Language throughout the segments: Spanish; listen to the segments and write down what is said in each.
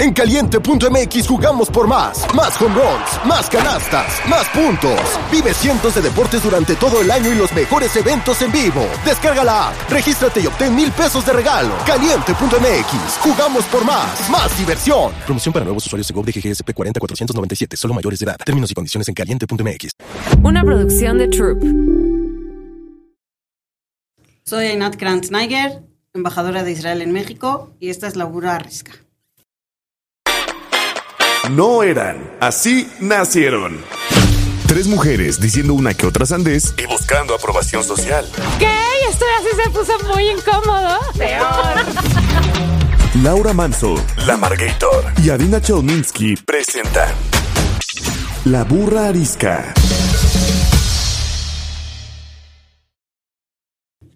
En caliente.mx jugamos por más. Más home runs, más canastas, más puntos. Vive cientos de deportes durante todo el año y los mejores eventos en vivo. Descarga la app, regístrate y obtén mil pesos de regalo. Caliente.mx, jugamos por más. Más diversión. Promoción para nuevos usuarios de GOV de GGSP 40497, solo mayores de edad. Términos y condiciones en caliente.mx. Una producción de Troop. Soy Ainat Krantz-Niger, embajadora de Israel en México, y esta es la Bura Arrisca. No eran, así nacieron. Tres mujeres diciendo una que otra sandés y buscando aprobación social. ¿Qué? Esto así se puso muy incómodo. Peor. Laura Manso, La Margator y Adina Chelminsky presentan La Burra Arisca.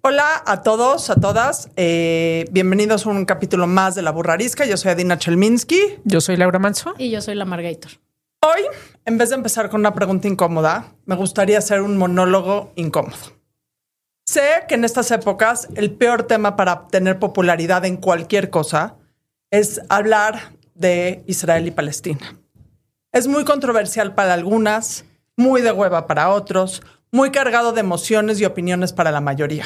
Hola a todos, a todas. Eh, bienvenidos a un capítulo más de La Burra Arisca. Yo soy Adina Chelminsky. Yo soy Laura Manso. Y yo soy la Margator. Hoy, en vez de empezar con una pregunta incómoda, me gustaría hacer un monólogo incómodo. Sé que en estas épocas el peor tema para obtener popularidad en cualquier cosa es hablar de Israel y Palestina. Es muy controversial para algunas, muy de hueva para otros, muy cargado de emociones y opiniones para la mayoría.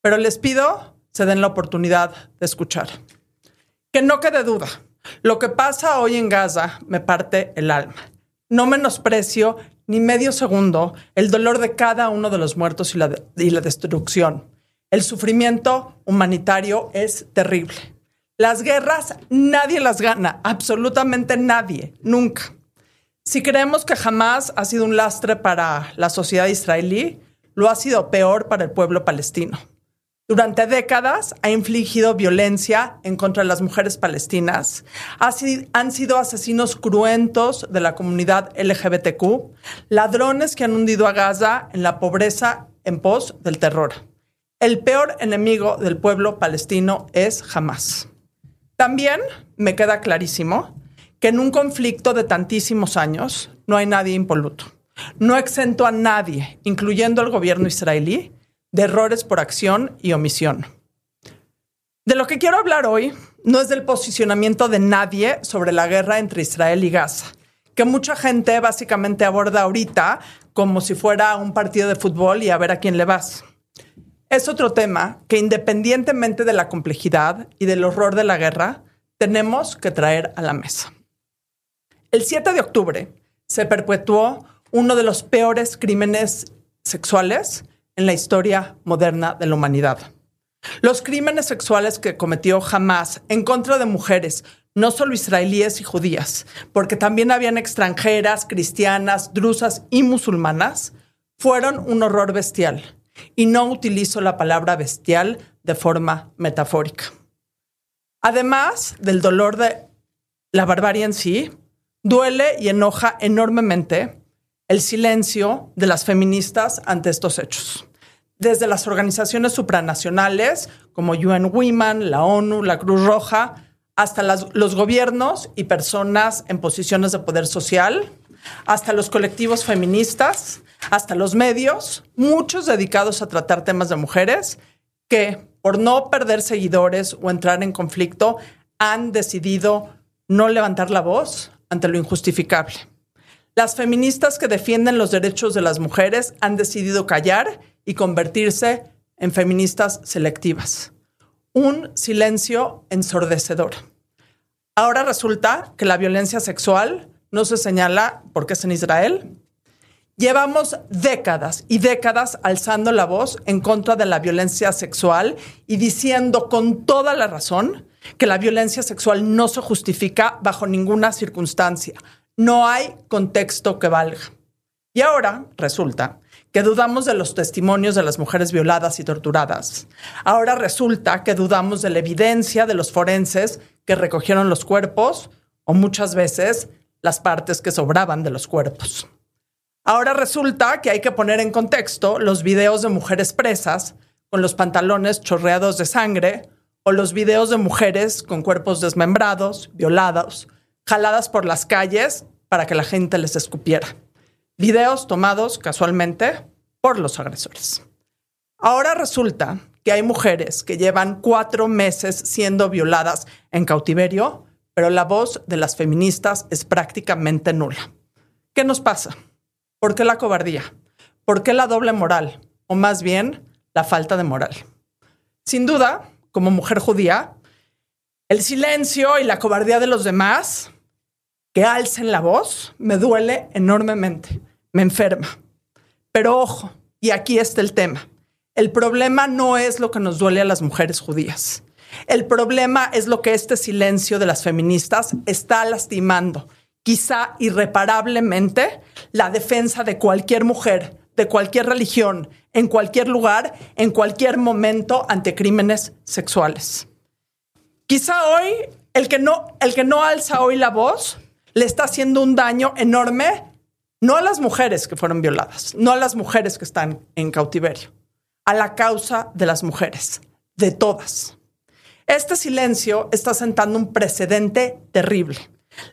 Pero les pido se den la oportunidad de escuchar. Que no quede duda, lo que pasa hoy en Gaza me parte el alma. No menosprecio ni medio segundo el dolor de cada uno de los muertos y la, y la destrucción. El sufrimiento humanitario es terrible. Las guerras nadie las gana, absolutamente nadie, nunca. Si creemos que jamás ha sido un lastre para la sociedad israelí, lo ha sido peor para el pueblo palestino. Durante décadas ha infligido violencia en contra de las mujeres palestinas. han sido asesinos cruentos de la comunidad LGBTQ, ladrones que han hundido a Gaza en la pobreza en pos del terror. El peor enemigo del pueblo palestino es Hamas. También me queda clarísimo que en un conflicto de tantísimos años no hay nadie impoluto. No exento a nadie, incluyendo al gobierno israelí, de errores por acción y omisión. De lo que quiero hablar hoy no es del posicionamiento de nadie sobre la guerra entre Israel y Gaza, que mucha gente básicamente aborda ahorita como si fuera un partido de fútbol y a ver a quién le vas. Es otro tema que independientemente de la complejidad y del horror de la guerra, tenemos que traer a la mesa. El 7 de octubre se perpetuó uno de los peores crímenes sexuales en la historia moderna de la humanidad. Los crímenes sexuales que cometió Hamas en contra de mujeres, no solo israelíes y judías, porque también habían extranjeras, cristianas, drusas y musulmanas, fueron un horror bestial. Y no utilizo la palabra bestial de forma metafórica. Además del dolor de la barbarie en sí, duele y enoja enormemente el silencio de las feministas ante estos hechos desde las organizaciones supranacionales como UN Women, la ONU, la Cruz Roja, hasta los gobiernos y personas en posiciones de poder social, hasta los colectivos feministas, hasta los medios, muchos dedicados a tratar temas de mujeres que por no perder seguidores o entrar en conflicto han decidido no levantar la voz ante lo injustificable. Las feministas que defienden los derechos de las mujeres han decidido callar y convertirse en feministas selectivas. Un silencio ensordecedor. Ahora resulta que la violencia sexual no se señala porque es en Israel. Llevamos décadas y décadas alzando la voz en contra de la violencia sexual y diciendo con toda la razón que la violencia sexual no se justifica bajo ninguna circunstancia. No hay contexto que valga. Y ahora resulta que dudamos de los testimonios de las mujeres violadas y torturadas. Ahora resulta que dudamos de la evidencia de los forenses que recogieron los cuerpos o muchas veces las partes que sobraban de los cuerpos. Ahora resulta que hay que poner en contexto los videos de mujeres presas con los pantalones chorreados de sangre o los videos de mujeres con cuerpos desmembrados, violados, jaladas por las calles para que la gente les escupiera videos tomados casualmente por los agresores. Ahora resulta que hay mujeres que llevan cuatro meses siendo violadas en cautiverio, pero la voz de las feministas es prácticamente nula. ¿Qué nos pasa? ¿Por qué la cobardía? ¿Por qué la doble moral? O más bien, la falta de moral. Sin duda, como mujer judía, el silencio y la cobardía de los demás que alcen la voz me duele enormemente, me enferma. Pero ojo, y aquí está el tema. El problema no es lo que nos duele a las mujeres judías. El problema es lo que este silencio de las feministas está lastimando, quizá irreparablemente, la defensa de cualquier mujer, de cualquier religión, en cualquier lugar, en cualquier momento ante crímenes sexuales. Quizá hoy el que no, el que no alza hoy la voz le está haciendo un daño enorme, no a las mujeres que fueron violadas, no a las mujeres que están en cautiverio, a la causa de las mujeres, de todas. Este silencio está sentando un precedente terrible.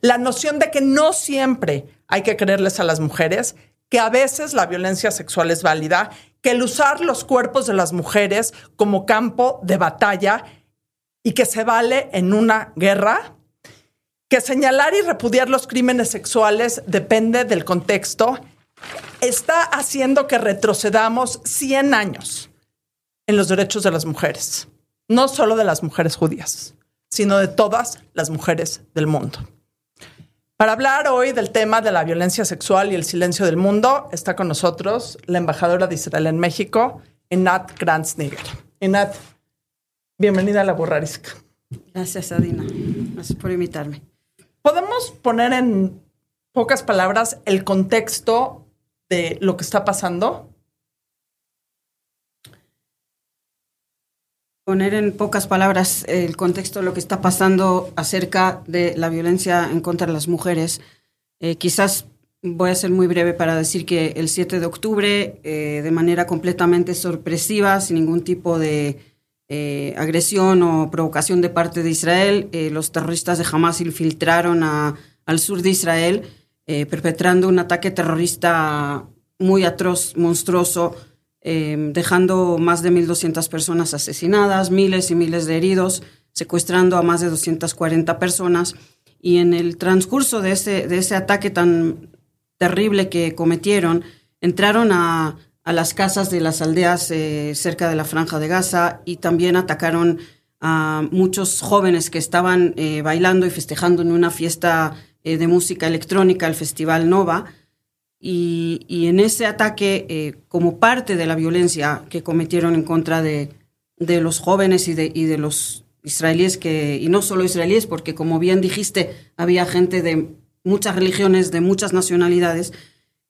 La noción de que no siempre hay que creerles a las mujeres, que a veces la violencia sexual es válida, que el usar los cuerpos de las mujeres como campo de batalla y que se vale en una guerra, que señalar y repudiar los crímenes sexuales depende del contexto, está haciendo que retrocedamos 100 años en los derechos de las mujeres, no solo de las mujeres judías, sino de todas las mujeres del mundo. Para hablar hoy del tema de la violencia sexual y el silencio del mundo, está con nosotros la embajadora de Israel en México, Enat Kranzniger. Enat, Bienvenida a la Burrarisca. Gracias, Adina. Gracias por invitarme. ¿Podemos poner en pocas palabras el contexto de lo que está pasando? Poner en pocas palabras el contexto de lo que está pasando acerca de la violencia en contra de las mujeres. Eh, quizás voy a ser muy breve para decir que el 7 de octubre, eh, de manera completamente sorpresiva, sin ningún tipo de eh, agresión o provocación de parte de Israel. Eh, los terroristas de Hamas infiltraron al sur de Israel, eh, perpetrando un ataque terrorista muy atroz, monstruoso, dejando más de 1.200 personas asesinadas, miles y miles de heridos, secuestrando a más de 240 personas. Y en el transcurso de ese, de ese ataque tan terrible que cometieron, entraron a a las casas de las aldeas eh, cerca de la franja de Gaza y también atacaron a muchos jóvenes que estaban eh, bailando y festejando en una fiesta eh, de música electrónica, el Festival Nova. Y, en ese ataque, como parte de la violencia que cometieron en contra de, de los jóvenes y de, y de los israelíes, que, y no solo israelíes, porque como bien dijiste, había gente de muchas religiones, de muchas nacionalidades,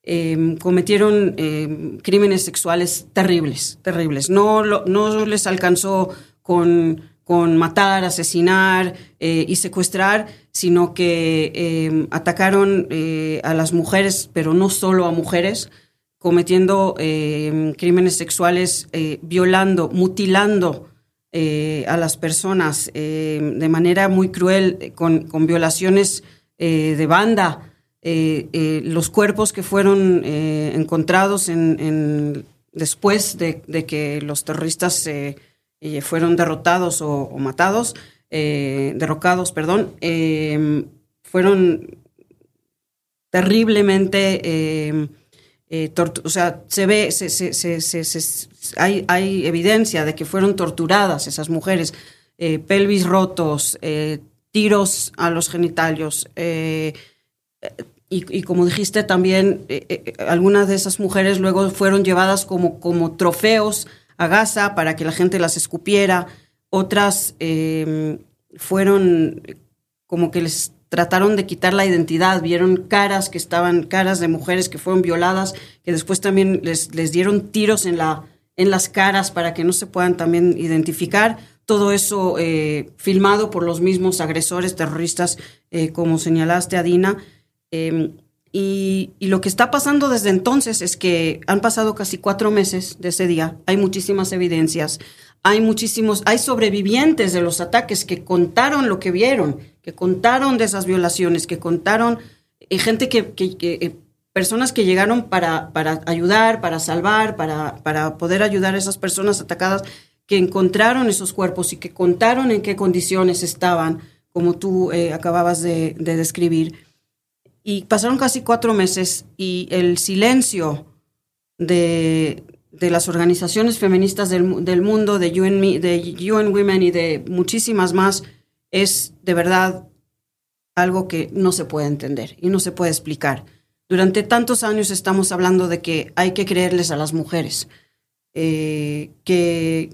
Em, cometieron em, crímenes sexuales terribles, terribles. No, no les alcanzó con, matar, asesinar eh, y secuestrar, sino que em, atacaron eh, a las mujeres, pero no solo a mujeres, cometiendo crímenes sexuales, eh, violando, mutilando a las personas de manera muy cruel, con violaciones de banda. Eh, eh, los cuerpos que fueron eh, encontrados en, después de, que los terroristas fueron derrotados o, matados, derrocados, perdón, fueron terriblemente, o sea, se ve, hay, hay, evidencia de que fueron torturadas esas mujeres, pelvis rotos, tiros a los genitalios, y, como dijiste también, eh, eh, algunas de esas mujeres luego fueron llevadas como, como trofeos a Gaza para que la gente las escupiera. Otras em, fueron como que les trataron de quitar la identidad, vieron caras que estaban, caras de mujeres que fueron violadas, que después también les, les dieron tiros en, la, en las caras para que no se puedan también identificar. Todo eso eh, filmado por los mismos agresores terroristas, como señalaste, Adina. Em, y, lo que está pasando desde entonces es que han pasado casi cuatro meses de ese día. Hay muchísimas evidencias. Hay muchísimos, hay sobrevivientes de los ataques que contaron lo que vieron, que contaron de esas violaciones, que contaron eh, gente que, eh, personas que llegaron para, para ayudar, para salvar, para, para poder ayudar a esas personas atacadas, que encontraron esos cuerpos y que contaron en qué condiciones estaban como tú eh, acababas de, describir. Y pasaron casi cuatro meses y el silencio de, las organizaciones feministas del, mundo, de UN, de UN Women y de muchísimas más, es de verdad algo que no se puede entender y no se puede explicar. Durante tantos años estamos hablando de que hay que creerles a las mujeres, eh, que,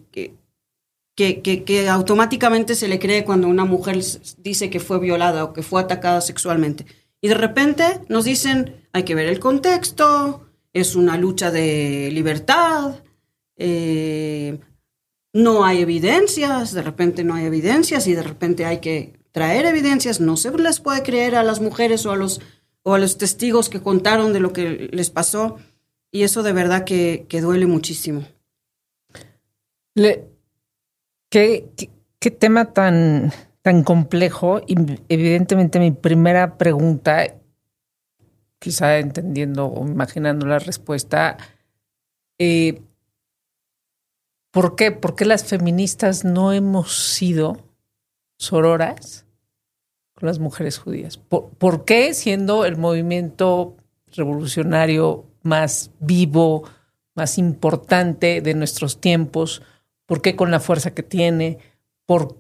que, que, automáticamente se le cree cuando una mujer dice que fue violada o que fue atacada sexualmente. Y de repente nos dicen, hay que ver el contexto, es una lucha de libertad, eh, no hay evidencias, de repente no hay evidencias y de repente hay que traer evidencias, no se les puede creer a las mujeres o a los, o a los testigos que contaron de lo que les pasó. Y eso de verdad que, duele muchísimo. ¿qué, qué, tema tan, tan complejo. Y evidentemente mi primera pregunta, quizá entendiendo o imaginando la respuesta, eh, ¿por qué? ¿Por qué las feministas no hemos sido sororas con las mujeres judías. ¿Por, qué siendo el movimiento revolucionario más vivo, más importante de nuestros tiempos? ¿Por qué con la fuerza que tiene? ¿Por,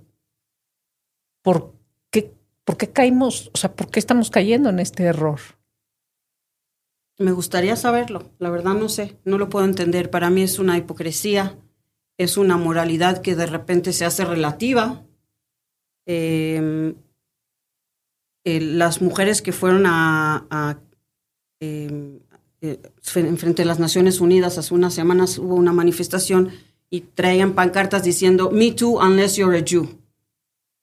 por, qué, ¿Por qué caímos? O sea, ¿por qué estamos cayendo en este error? Me gustaría saberlo. La verdad no sé, no lo puedo entender. Para mí es una hipocresía, es una moralidad que de repente se hace relativa Em, las mujeres que fueron a, em, eh, frente a las Naciones Unidas hace unas semanas hubo una manifestación y traían pancartas diciendo Me too unless you're a Jew.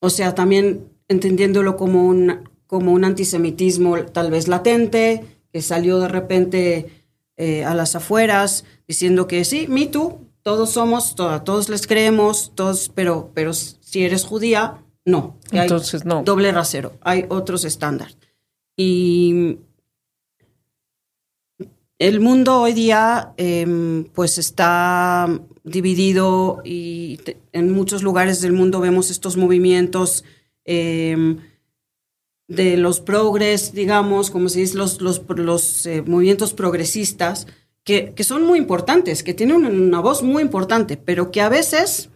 O sea, también entendiéndolo como un, como un antisemitismo tal vez latente, que salió de repente eh, a las afueras, diciendo que sí, me too, todos somos, todos les creemos, todos, pero, pero si eres judía, no. Entonces, no. Doble rasero. Hay otros estándares. Y el mundo hoy día, em, pues está dividido y en muchos lugares del mundo vemos estos movimientos em, de los progres, digamos, como se dice, los, los, eh, movimientos progresistas, que, que, son muy importantes, que tienen una voz muy importante, pero que a veces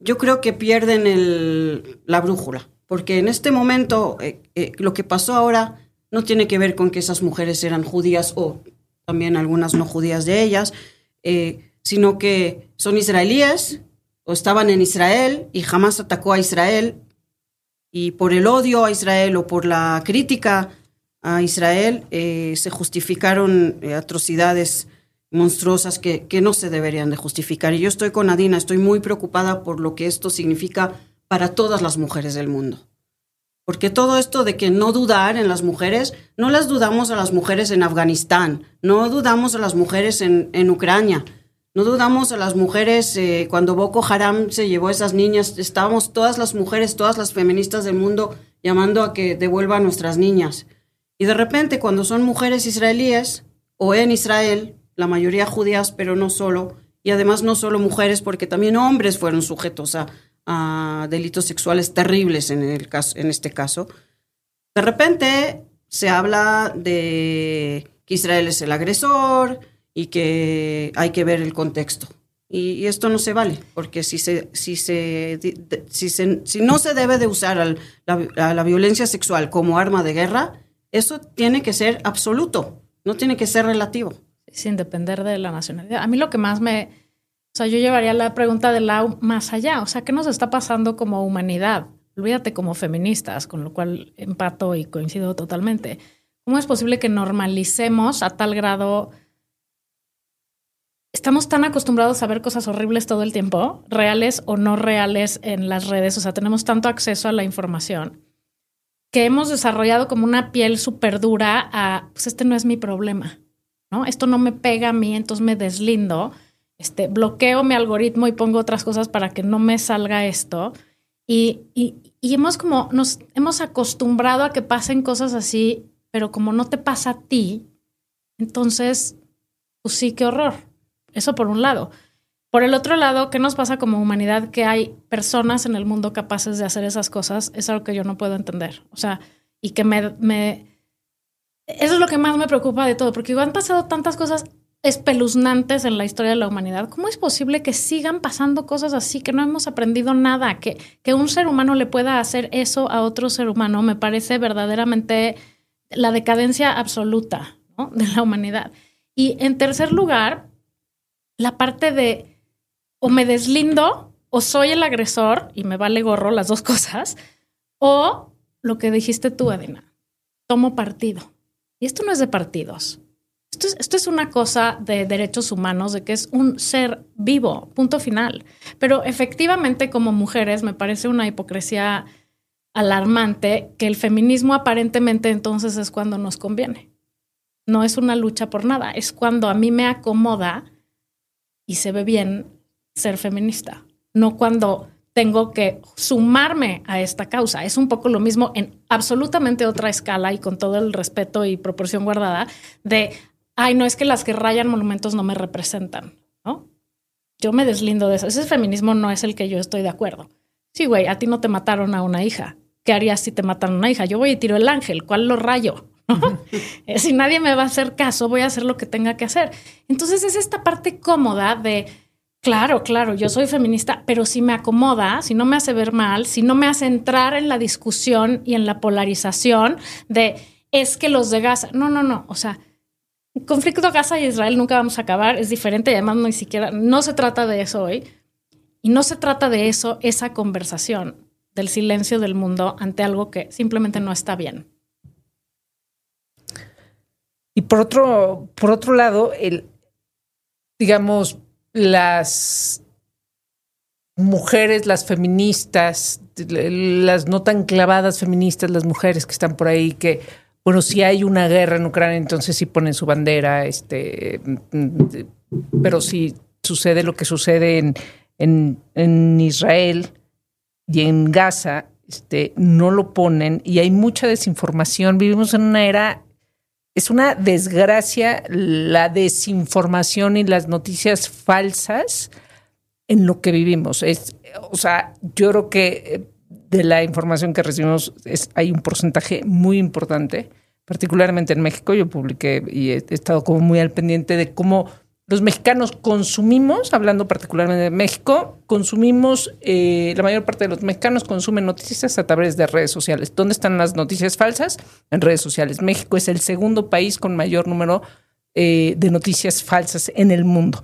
yo creo que pierden la brújula, porque en este momento eh, eh, lo que pasó ahora no tiene que ver con que esas mujeres eran judías o también algunas no judías de ellas, sino que son israelíes o estaban en Israel y jamás atacó a Israel y por el odio a Israel o por la crítica a Israel se justificaron atrocidades monstruosas que, que no se deberían de justificar. Y yo estoy con Adina, estoy muy preocupada por lo que esto significa para todas las mujeres del mundo. Porque todo esto de que no dudar en las mujeres, no las dudamos a las mujeres en Afganistán, no dudamos a las mujeres en, en Ucrania, no dudamos a las mujeres eh, cuando Boko Haram se llevó a esas niñas, estábamos todas las mujeres, todas las feministas del mundo llamando a que devuelva a nuestras niñas. Y de repente cuando son mujeres israelíes o en Israel, la mayoría judías, pero no solo, y además no solo mujeres, porque también hombres fueron sujetos a, delitos sexuales terribles en, este caso. De repente se habla de que Israel es el agresor y que hay que ver el contexto. Y, esto no se vale, porque si, se, si, se, si, si no se debe de usar la, la violencia sexual como arma de guerra, eso tiene que ser absoluto, no tiene que ser relativo sin depender de la nacionalidad. A mí lo que más me... O sea, yo llevaría la pregunta de la más allá. O sea, ¿qué nos está pasando como humanidad? Olvídate como feministas, con lo cual empato y coincido totalmente. ¿Cómo es posible que normalicemos a tal grado... Estamos tan acostumbrados a ver cosas horribles todo el tiempo, reales o no reales en las redes, o sea, tenemos tanto acceso a la información, que hemos desarrollado como una piel súper dura a, pues este no es mi problema. ¿no? Esto no me pega a mí, entonces me deslindo, este, bloqueo mi algoritmo y pongo otras cosas para que no me salga esto. Y, y, hemos como, nos hemos acostumbrado a que pasen cosas así, pero como no te pasa a ti, entonces, pues sí, qué horror. Eso por un lado. Por el otro lado, ¿qué nos pasa como humanidad? Que hay personas en el mundo capaces de hacer esas cosas. Es algo que yo no puedo entender. O sea, y que me. Eso es lo que más me preocupa de todo, porque han pasado tantas cosas espeluznantes en la historia de la humanidad. ¿Cómo es posible que sigan pasando cosas así, que no hemos aprendido nada, que, que un ser humano le pueda hacer eso a otro ser humano? Me parece verdaderamente la decadencia absoluta de la humanidad. Y en tercer lugar, la parte de o me deslindo o soy el agresor y me vale gorro las dos cosas, o lo que dijiste tú, Adina, tomo partido. Y esto no es de partidos. Esto es, esto es, una cosa de derechos humanos, de que es un ser vivo, punto final. Pero efectivamente, como mujeres, me parece una hipocresía alarmante que el feminismo aparentemente entonces es cuando nos conviene. No es una lucha por nada, es cuando a mí me acomoda y se ve bien ser feminista, no cuando tengo que sumarme a esta causa. Es un poco lo mismo en absolutamente otra escala y con todo el respeto y proporción guardada de, ay, no es que las que rayan monumentos no me representan, ¿no? Yo me deslindo de eso. Ese feminismo no es el que yo estoy de acuerdo. Sí, güey, a ti no te mataron a una hija. ¿Qué harías si te matan a una hija? Yo voy y tiro el ángel. ¿Cuál lo rayo? si nadie me va a hacer caso, voy a hacer lo que tenga que hacer. Entonces es esta parte cómoda de Claro, claro, yo soy feminista, pero si me acomoda, si no me hace ver mal, si no me hace entrar en la discusión y en la polarización de es que los de Gaza, no, no, no, o sea, conflicto Gaza y Israel nunca vamos a acabar, es diferente y además ni siquiera, no se trata de eso hoy y no se trata de eso, esa conversación del silencio del mundo ante algo que simplemente no está bien. Y por otro, por otro lado, el, digamos, las mujeres, las feministas, las no tan clavadas feministas, las mujeres que están por ahí, que, bueno, si hay una guerra en Ucrania, entonces sí ponen su bandera, este, pero si sucede lo que sucede en, en, en Israel y en Gaza, este, no lo ponen y hay mucha desinformación. Vivimos en una era es una desgracia la desinformación y las noticias falsas en lo que vivimos. Es, o sea, yo creo que eh, de la información que recibimos es, hay un porcentaje muy importante, particularmente en México. Yo publiqué y he estado como muy al pendiente de cómo los mexicanos consumimos, hablando particularmente de México, consumimos, eh, la mayor parte de los mexicanos consumen noticias a través de redes sociales. ¿Dónde están las noticias falsas? En redes sociales. México es el segundo país con mayor número eh, de noticias falsas en el mundo.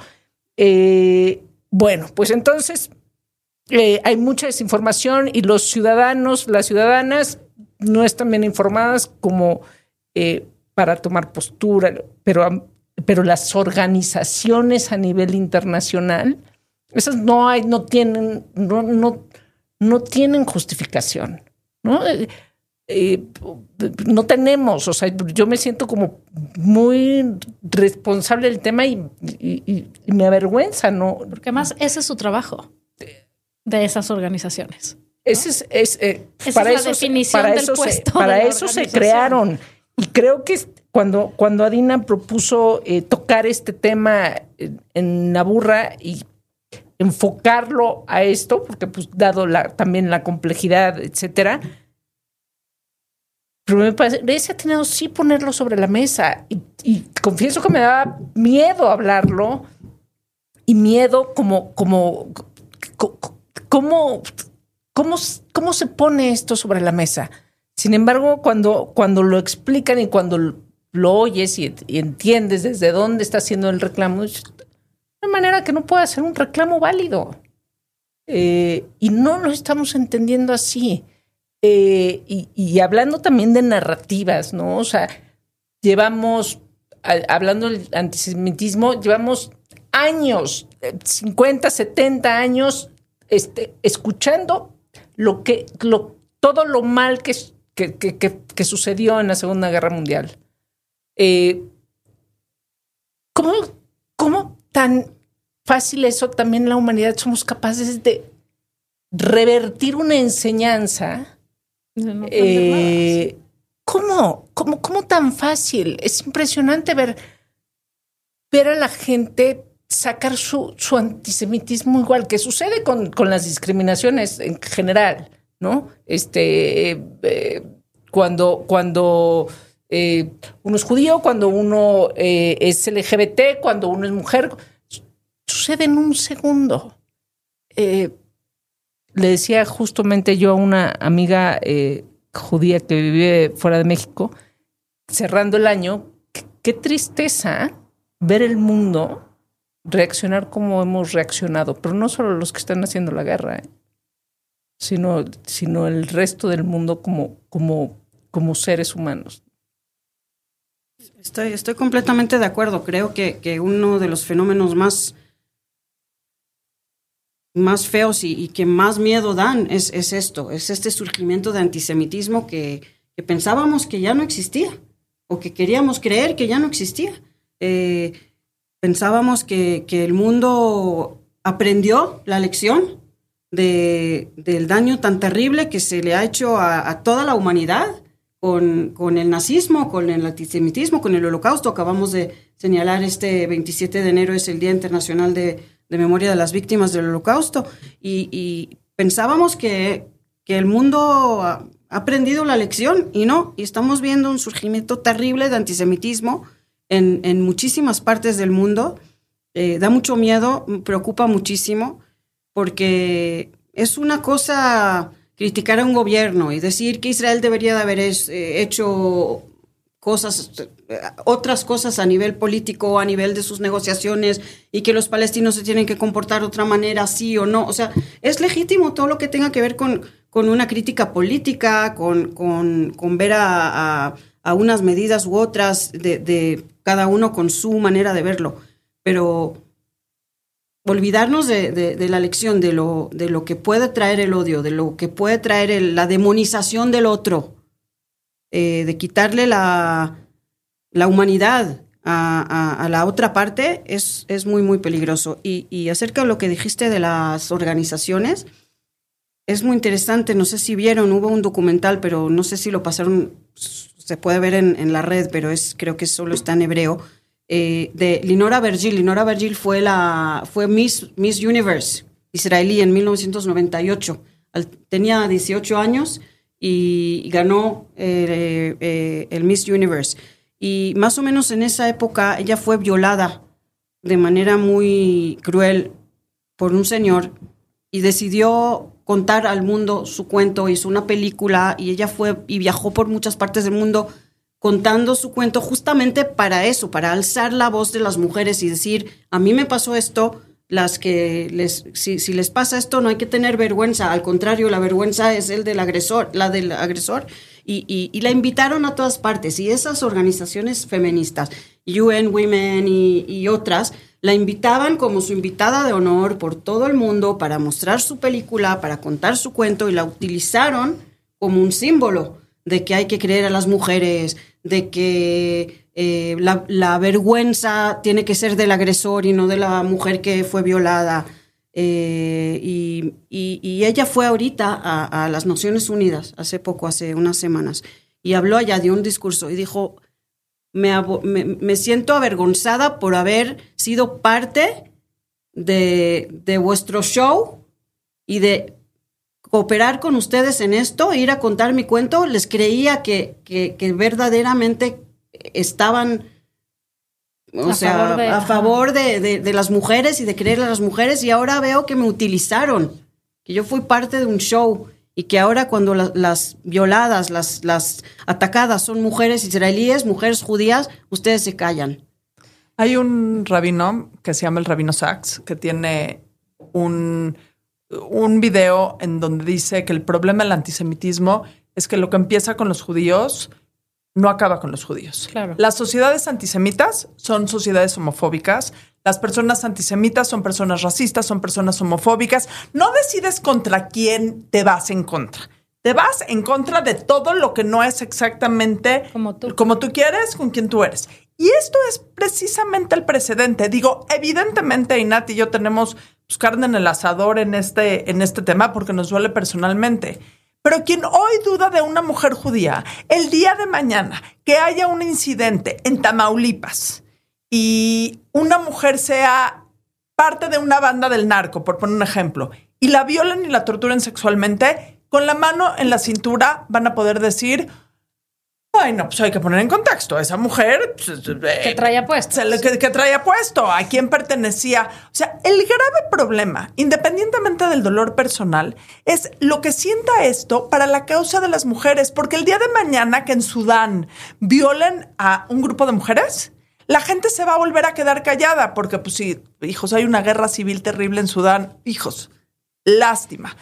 Eh, bueno, pues entonces hay mucha desinformación y los ciudadanos, las ciudadanas no están bien informadas como para tomar postura, pero pero las organizaciones a nivel internacional, esas no hay, no tienen, no, no, no tienen justificación, ¿no? Eh, eh, no tenemos, o sea, yo me siento como muy responsable del tema y, me avergüenza, ¿no? Porque además ese es su trabajo de esas organizaciones. Ese es, es eh, para es la definición para del eso puesto se, para eso se crearon y creo que cuando, cuando Adina propuso eh, tocar este tema en, la burra y enfocarlo a esto, porque pues dado también la complejidad, etcétera, pero me parece tenido sí ponerlo sobre la mesa y, confieso que me daba miedo hablarlo y miedo como, como, cómo, cómo, cómo se pone esto sobre la mesa. Sin embargo, cuando, cuando lo explican y cuando lo oyes y, entiendes desde dónde está haciendo el reclamo, de manera que no pueda ser un reclamo válido. Eh, y no lo estamos entendiendo así. Eh, y, hablando también de narrativas, ¿no? O sea, llevamos, hablando del antisemitismo, llevamos años, 50, 70 años, este, escuchando lo que, lo, todo lo mal que, que, que sucedió en la Segunda Guerra Mundial. Eh, ¿cómo, ¿Cómo tan fácil eso también la humanidad somos capaces de revertir una enseñanza? Eh, ¿Cómo? ¿Cómo? ¿Cómo tan fácil? Es impresionante ver, ver a la gente sacar su, su antisemitismo igual que sucede con, con, las discriminaciones en general, ¿no? Este, eh, cuando, cuando eh, uno es judío, cuando uno eh, es LGBT, cuando uno es mujer, sucede en un segundo. le decía justamente yo a una amiga judía que vive fuera de México, cerrando el año, qué tristeza ver el mundo reaccionar como hemos reaccionado, pero no solo los que están haciendo la guerra, ¿eh? sino, sino el resto del mundo como, como, como seres humanos. Estoy, estoy completamente de acuerdo. Creo que, que uno de los fenómenos más, más feos y, que más miedo dan es, es, esto, es este surgimiento de antisemitismo que, que, pensábamos que ya no existía o que queríamos creer que ya no existía. Eh, pensábamos que, el mundo aprendió la lección de, del daño tan terrible que se le ha hecho a, toda la humanidad con, con, el nazismo, con el antisemitismo, con el holocausto. Acabamos de señalar este 27 de enero es el Día Internacional de, Memoria de las Víctimas del Holocausto y, pensábamos que, que, el mundo ha aprendido la lección y no, y estamos viendo un surgimiento terrible de antisemitismo en, muchísimas partes del mundo. Eh, da mucho miedo, preocupa muchísimo, porque es una cosa criticar a un gobierno y decir que Israel debería de haber eh, hecho cosas, otras cosas a nivel político, a nivel de sus negociaciones y que los palestinos se tienen que comportar de otra manera, sí o no. O sea, es legítimo todo lo que tenga que ver con, con una crítica política, con, con, con ver a, a, unas medidas u otras de, de cada uno con su manera de verlo, pero olvidarnos de, la lección, de lo, que puede traer el odio, de lo que puede traer la demonización del otro, eh, de quitarle la, humanidad a, la otra parte, es, muy, muy peligroso. Y, acerca de lo que dijiste de las organizaciones, es muy interesante, no sé si vieron, hubo un documental, pero no sé si lo pasaron se puede ver en, la red, pero es creo que solo está en hebreo, eh, de Linora Vergil. Linora Vergil fue, la, fue Miss, Miss Universe israelí en 1998. tenía 18 años y, ganó eh, eh, el Miss Universe. Y más o menos en esa época ella fue violada de manera muy cruel por un señor y decidió contar al mundo su cuento, hizo una película y ella fue y viajó por muchas partes del mundo contando su cuento justamente para eso, para alzar la voz de las mujeres y decir, a mí me pasó esto, las que les, si, les pasa esto no hay que tener vergüenza, al contrario, la vergüenza es el del agresor, la del agresor, y, la invitaron a todas partes, y esas organizaciones feministas, UN Women y, otras, la invitaban como su invitada de honor por todo el mundo para mostrar su película, para contar su cuento y la utilizaron como un símbolo de que hay que creer a las mujeres, de que eh, la, vergüenza tiene que ser del agresor y no de la mujer que fue violada. Eh, y, ella fue ahorita a, las Naciones Unidas, hace poco, hace unas semanas, y habló allá, dio un discurso y dijo, me, siento avergonzada por haber sido parte de, vuestro show y de cooperar con ustedes en esto, ir a contar mi cuento. Les creía que, que, verdaderamente estaban o a sea, favor de, a favor de, las mujeres y de creer a las mujeres y ahora veo que me utilizaron, que yo fui parte de un show y que ahora cuando las violadas, las, las atacadas son mujeres israelíes, mujeres judías, ustedes se callan. Hay un rabino que se llama el rabino Sachs, que tiene un, un video en donde dice que el problema del antisemitismo es que lo que empieza con los judíos no acaba con los judíos. Claro. Las sociedades antisemitas son sociedades homofóbicas. Las personas antisemitas son personas racistas, son personas homofóbicas. No decides contra quién te vas en contra. Te vas en contra de todo lo que no es exactamente como tú, como tú quieres, con quien tú eres. Y esto es precisamente el precedente. Digo, evidentemente Inat y yo tenemos pues, carne en el asador en este, en este tema porque nos duele personalmente. Pero quien hoy duda de una mujer judía, el día de mañana que haya un incidente en Tamaulipas y una mujer sea parte de una banda del narco, por poner un ejemplo, y la violan y la torturan sexualmente, con la mano en la cintura van a poder decir, Ay, no, pues hay que poner en contexto. Esa mujer. Pues, que traía puesto. Que, traía puesto. ¿A quién pertenecía? O sea, el grave problema, independientemente del dolor personal, es lo que sienta esto para la causa de las mujeres. Porque el día de mañana que en Sudán violen a un grupo de mujeres, la gente se va a volver a quedar callada. Porque, pues sí, hijos, hay una guerra civil terrible en Sudán. Hijos, lástima.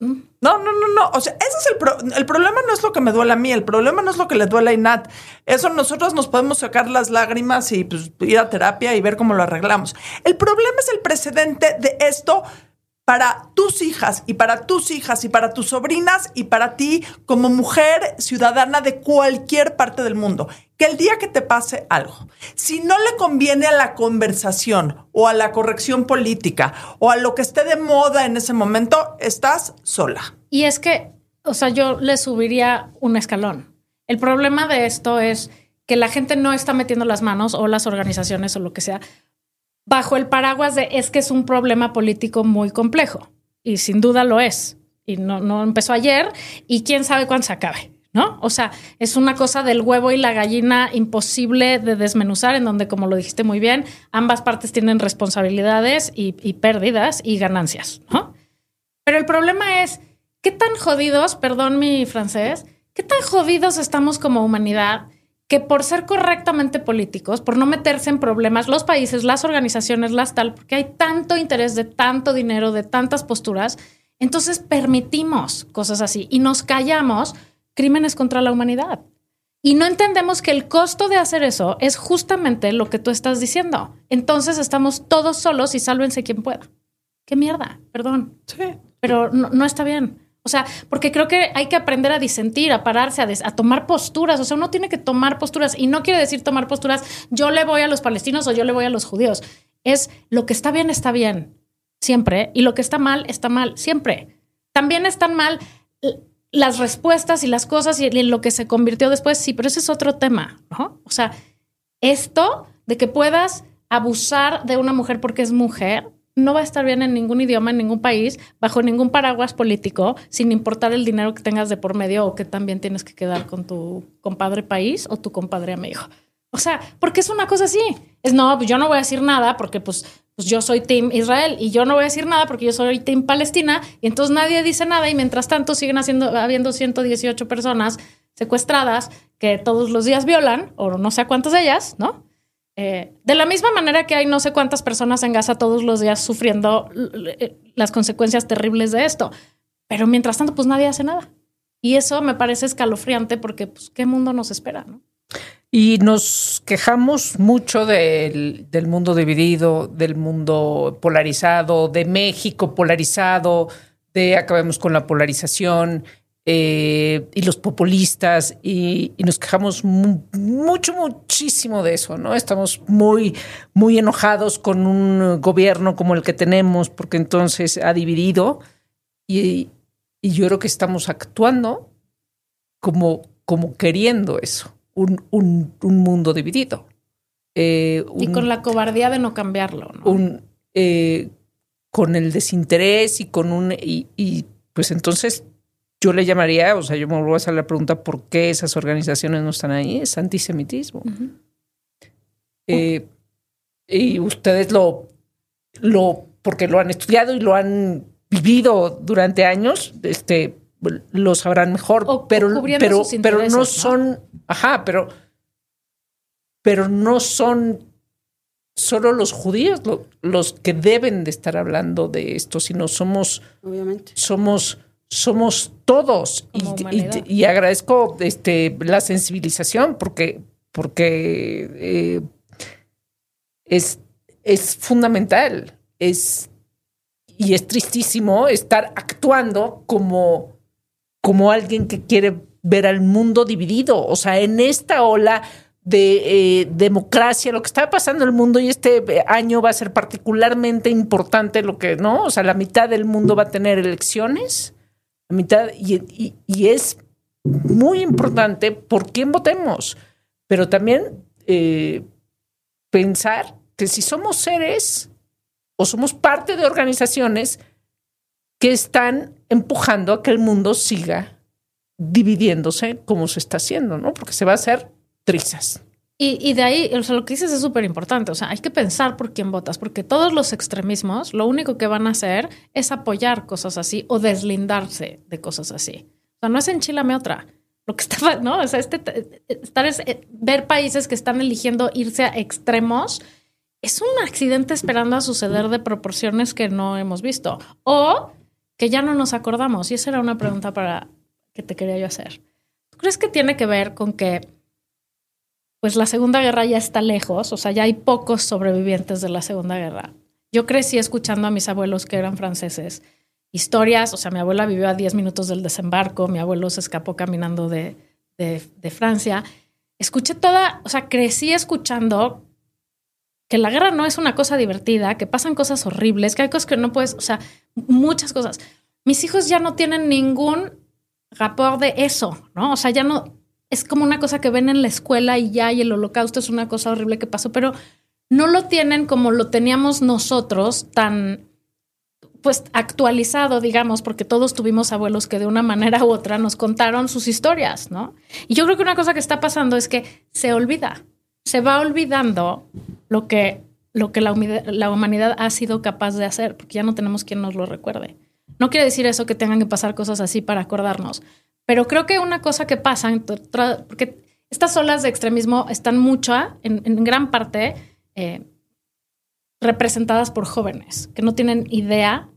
No, no, no, no. O sea, ese es el, el problema no es lo que me duele a mí, el problema no es lo que le duele a Inat. Eso nosotros nos podemos sacar las lágrimas y pues, ir a terapia y ver cómo lo arreglamos. El problema es el precedente de esto para tus hijas y para tus hijas y para tus sobrinas y para ti como mujer ciudadana de cualquier parte del mundo. Que el día que te pase algo, si no le conviene a la conversación o a la corrección política o a lo que esté de moda en ese momento, estás sola. Y es que, o sea, yo le subiría un escalón. El problema de esto es que la gente no está metiendo las manos o las organizaciones o lo que sea bajo el paraguas de es que es un problema político muy complejo. Y sin duda lo es. Y no, no empezó ayer y quién sabe cuándo se acabe. ¿No? O sea, es una cosa del huevo y la gallina imposible de desmenuzar, en donde, como lo dijiste muy bien, ambas partes tienen responsabilidades y, y pérdidas y ganancias, ¿no? Pero el problema es, ¿qué tan jodidos, perdón mi francés, qué tan jodidos estamos como humanidad que por ser correctamente políticos, por no meterse en problemas, los países, las organizaciones, las tal, porque hay tanto interés de tanto dinero, de tantas posturas, entonces permitimos cosas así y nos callamos crímenes contra la humanidad. Y no entendemos que el costo de hacer eso es justamente lo que tú estás diciendo. Entonces estamos todos solos y sálvense quien pueda. Qué mierda, perdón. Sí. Pero no, no está bien. O sea, porque creo que hay que aprender a disentir, a pararse, a, tomar posturas. O sea, uno tiene que tomar posturas y no quiere decir tomar posturas, yo le voy a los palestinos o yo le voy a los judíos. Es lo que está bien, está bien, siempre. Y lo que está mal, está mal, siempre. También están mal las respuestas y las cosas y lo que se convirtió después, sí, pero ese es otro tema, ¿no? O sea, esto de que puedas abusar de una mujer porque es mujer, no va a estar bien en ningún idioma, en ningún país, bajo ningún paraguas político, sin importar el dinero que tengas de por medio o que también tienes que quedar con tu compadre país o tu compadre amigo. O sea, porque es una cosa así. Es no, pues yo no voy a decir nada porque pues, pues yo soy Team Israel y yo no voy a decir nada porque yo soy Team Palestina y entonces nadie dice nada y mientras tanto siguen haciendo, habiendo 118 personas secuestradas que todos los días violan o no sé cuántas de ellas, ¿no? Eh, de la misma manera que hay no sé cuántas personas en Gaza todos los días sufriendo eh, las consecuencias terribles de esto. Pero mientras tanto, pues nadie hace nada. Y eso me parece escalofriante porque, pues, ¿qué mundo nos espera? ¿no? Y nos quejamos mucho del, del, mundo dividido, del mundo polarizado, de México polarizado, de acabemos con la polarización. Eh, y los populistas y, nos quejamos mucho, muchísimo de eso, ¿no? Estamos muy, muy enojados con un gobierno como el que tenemos porque entonces ha dividido y, yo creo que estamos actuando como, como queriendo eso, un, un, mundo dividido. Eh, y con la cobardía de no cambiarlo, ¿no? Un, eh, con el desinterés y con un... y pues entonces yo le llamaría, o sea, yo me vuelvo a hacer la pregunta por qué esas organizaciones no están ahí, es antisemitismo. Eh, y ustedes lo, lo, porque lo han estudiado y lo han vivido durante años, este, lo sabrán mejor, pero, pero, pero no son, ajá, pero, pero no son solo los judíos los que deben de estar hablando de esto, sino somos, obviamente, somos somos todos y, agradezco este, la sensibilización porque, porque eh, es, es fundamental es, y es tristísimo estar actuando como, como alguien que quiere ver al mundo dividido. O sea, en esta ola de eh, democracia, lo que está pasando en el mundo y este año va a ser particularmente importante lo que, ¿no? O sea, la mitad del mundo va a tener elecciones mitad, y, es muy importante por quién votemos, pero también eh, pensar que si somos seres o somos parte de organizaciones que están empujando a que el mundo siga dividiéndose como se está haciendo, ¿no? Porque se va a hacer trizas. Y, de ahí, o sea, lo que dices es súper importante. O sea, hay que pensar por quién votas, porque todos los extremismos lo único que van a hacer es apoyar cosas así o deslindarse de cosas así. O sea, no es enchilame otra. Lo que estaba, ¿no? O sea, este, estar es, eh, ver países que están eligiendo irse a extremos es un accidente esperando a suceder de proporciones que no hemos visto. O que ya no nos acordamos. Y esa era una pregunta para que te quería yo hacer. ¿Tú crees que tiene que ver con que pues la Segunda Guerra ya está lejos, o sea, ya hay pocos sobrevivientes de la Segunda Guerra. Yo crecí escuchando a mis abuelos que eran franceses, historias, o sea, mi abuela vivió a 10 minutos del desembarco, mi abuelo se escapó caminando de, de, Francia. Escuché toda, o sea, crecí escuchando que la guerra no es una cosa divertida, que pasan cosas horribles, que hay cosas que no puedes, o sea, muchas cosas. Mis hijos ya no tienen ningún rapport de eso, ¿no? O sea, ya no, es como una cosa que ven en la escuela y ya, y el holocausto es una cosa horrible que pasó, pero no lo tienen como lo teníamos nosotros tan pues actualizado, digamos, porque todos tuvimos abuelos que de una manera u otra nos contaron sus historias, ¿no? Y yo creo que una cosa que está pasando es que se olvida, se va olvidando lo que, lo que la, la humanidad ha sido capaz de hacer, porque ya no tenemos quien nos lo recuerde. No quiere decir eso que tengan que pasar cosas así para acordarnos, pero creo que una cosa que pasa, porque estas olas de extremismo están mucho, en, gran parte, eh, representadas por jóvenes que no tienen idea,